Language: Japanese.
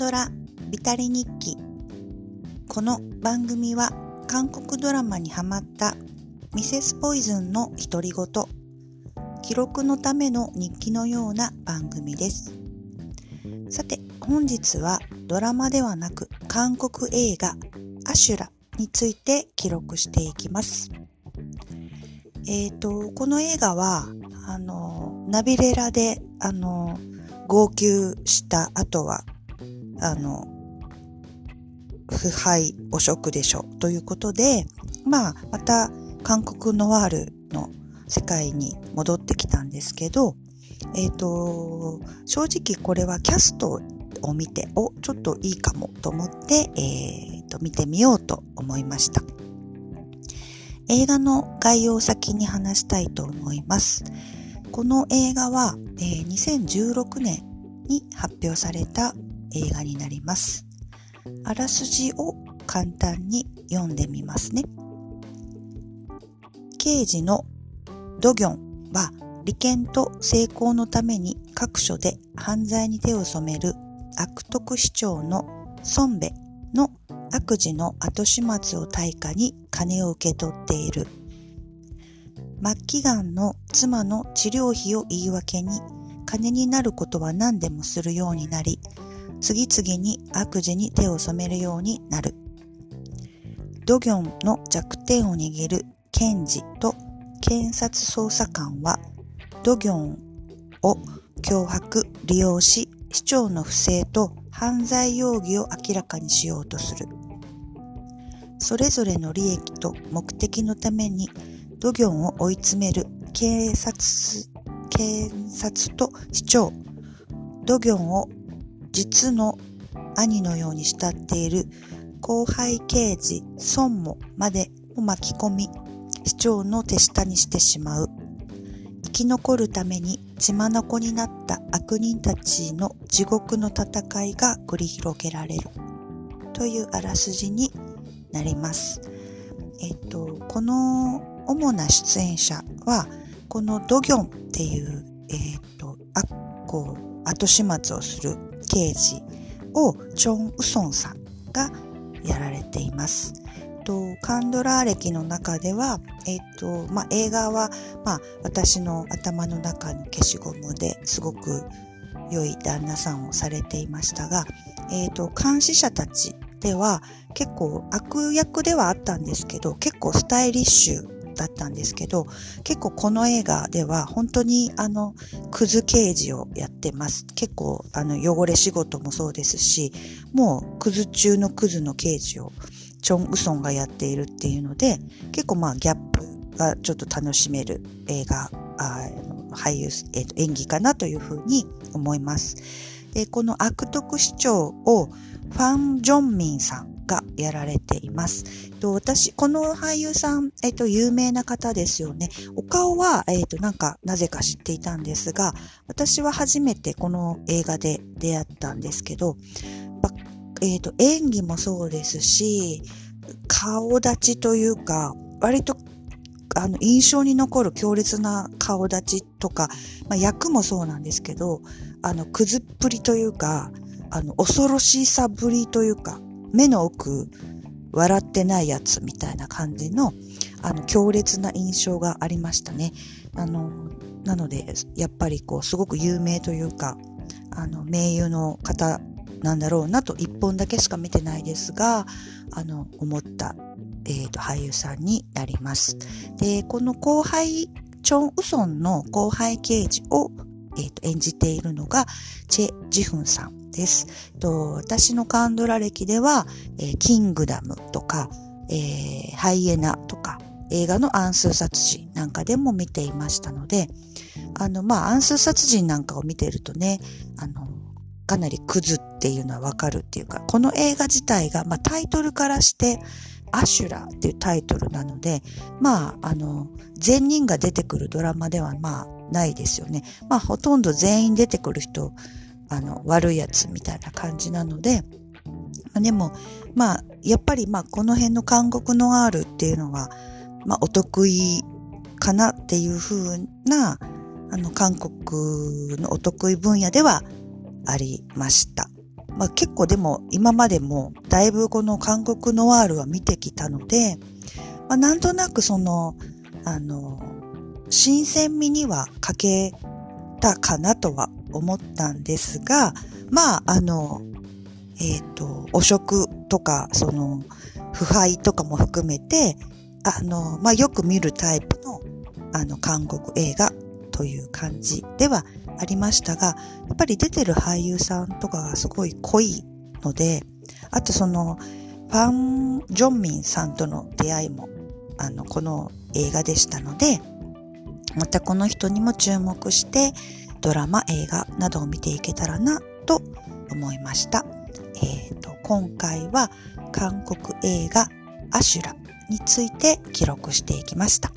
ドラビタリ日記。この番組は韓国ドラマにハマったミセスポイズンの独り言記録のための日記のような番組です。さて本日はドラマではなく韓国映画アシュラについて記録していきます。えっ、ー、とこの映画はあのナビレラであの号泣した後は、あの、腐敗汚職でしょということで、まあ、また韓国ノワールの世界に戻ってきたんですけど、えっ、ー、と、正直これはキャストを見て、お、ちょっといいかもと思って、えっ、ー、と、見てみようと思いました。映画の概要を先に話したいと思います。この映画は、えー、2016年に発表された映画になります。あらすじを簡単に読んでみますね。刑事のドギョンは利権と成功のために各所で犯罪に手を染める悪徳市長の孫兵衛の悪事の後始末を対価に金を受け取っている末期がんの妻の治療費を言い訳に金になることは何でもするようになり、次々に悪事に手を染めるようになる。ドギョンの弱点を握る検事と検察捜査官は、ドギョンを脅迫、利用し、市長の不正と犯罪容疑を明らかにしようとする。それぞれの利益と目的のためにドギョンを追い詰める警察、検察と市長、ドギョンを実の兄のように慕っている後輩刑事孫もまでを巻き込み、市長の手下にしてしまう。生き残るために血眼になった悪人たちの地獄の戦いが繰り広げられる。というあらすじになります。えっと、この主な出演者は、このドギョンっていう、えっ、と、あ、こう、後始末をする刑事をチョン・ウソンさんがやられています。とカンドラー歴の中では、え、ー、と、まあ、映画は、まあ、私の頭の中の消しゴムですごく良い旦那さんをされていましたが、え、ー、と、監視者たちでは結構悪役ではあったんですけど、結構スタイリッシュだったんですけど、結構この映画では本当にあの、クズ刑事をやってます。結構あの、汚れ仕事もそうですし、もうクズ中のクズの刑事をチョン・ウソンがやっているっていうので、結構まあギャップがちょっと楽しめる映画、あ俳優、えー、と演技かなというふうに思います。でこの悪徳市長をファン・ジョンミンさんがやられています。と私、この俳優さん、えっと、有名な方ですよね。お顔は、えっと、なんか、なぜか知っていたんですが、私は初めてこの映画で出会ったんですけど、えっと、演技もそうですし、顔立ちというか、割とあの、印象に残る強烈な顔立ちとか、まあ、役もそうなんですけど、あの、くずっぷりというか、あの、恐ろしさぶりというか、目の奥、笑ってないやつみたいな感じの、あの、強烈な印象がありましたね。あの、なので、やっぱりこう、すごく有名というか、あの、名優の方なんだろうなと、一本だけしか見てないですが、あの、思った、えっ、ー、と、俳優さんになります。で、この後輩、チョン・ウソンの後輩刑事を、え、ー、と、演じているのが、チェ・ジフンさん。です。と私のカンドラ歴では、えー、キングダムとか、えー、ハイエナとか、映画の暗数殺人なんかでも見ていましたので、あの、まあ、暗数殺人なんかを見てるとね、あの、かなりクズっていうのはわかるっていうか、この映画自体が、まあ、タイトルからして、アシュラっていうタイトルなので、まあ、あの、全人が出てくるドラマでは、まあ、ないですよね。まあ、ほとんど全員出てくる人あの、悪いやつみたいな感じなので、まあ、でも、まあ、やっぱりまあ、この辺の韓国の R っていうのは、まあ、お得意かなっていう風な、あの、韓国のお得意分野ではありました。まあ結構でも今までもだいぶこの韓国ノワールは見てきたので、まあなんとなくその、あの、新鮮味には欠けたかなとは思ったんですが、まああの、えっ、ー、と、汚職とか、その、腐敗とかも含めて、あの、まあよく見るタイプの、あの、韓国映画という感じではありましたが、やっぱり出てる俳優さんとかがすごい濃いので、あとその、ファン・ジョンミンさんとの出会いも、あの、この映画でしたので、またこの人にも注目して、ドラマ、映画などを見ていけたらな、と思いました。えっ、ー、と、今回は韓国映画アシュラについて記録していきました。